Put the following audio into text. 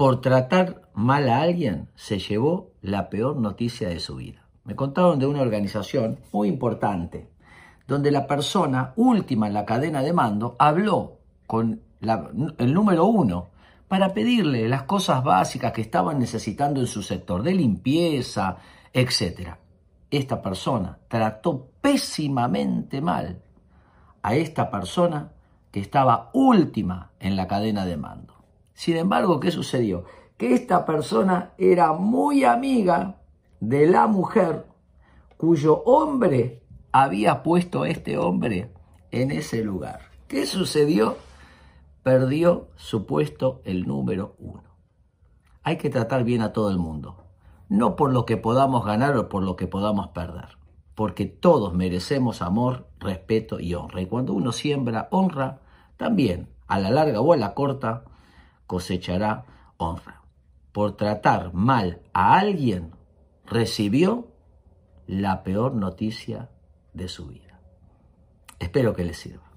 por tratar mal a alguien, se llevó la peor noticia de su vida. Me contaron de una organización muy importante, donde la persona última en la cadena de mando habló con el número uno para pedirle las cosas básicas que estaban necesitando en su sector, de limpieza, etc. Esta persona trató pésimamente mal a esta persona que estaba última en la cadena de mando. Sin embargo, ¿qué sucedió? Que esta persona era muy amiga de la mujer cuyo hombre había puesto a este hombre en ese lugar. ¿Qué sucedió? Perdió su puesto el número uno. Hay que tratar bien a todo el mundo, no por lo que podamos ganar o por lo que podamos perder, porque todos merecemos amor, respeto y honra. Y cuando uno siembra honra, también a la larga o a la corta cosechará honra. Por tratar mal a alguien, recibió la peor noticia de su vida. Espero que les sirva.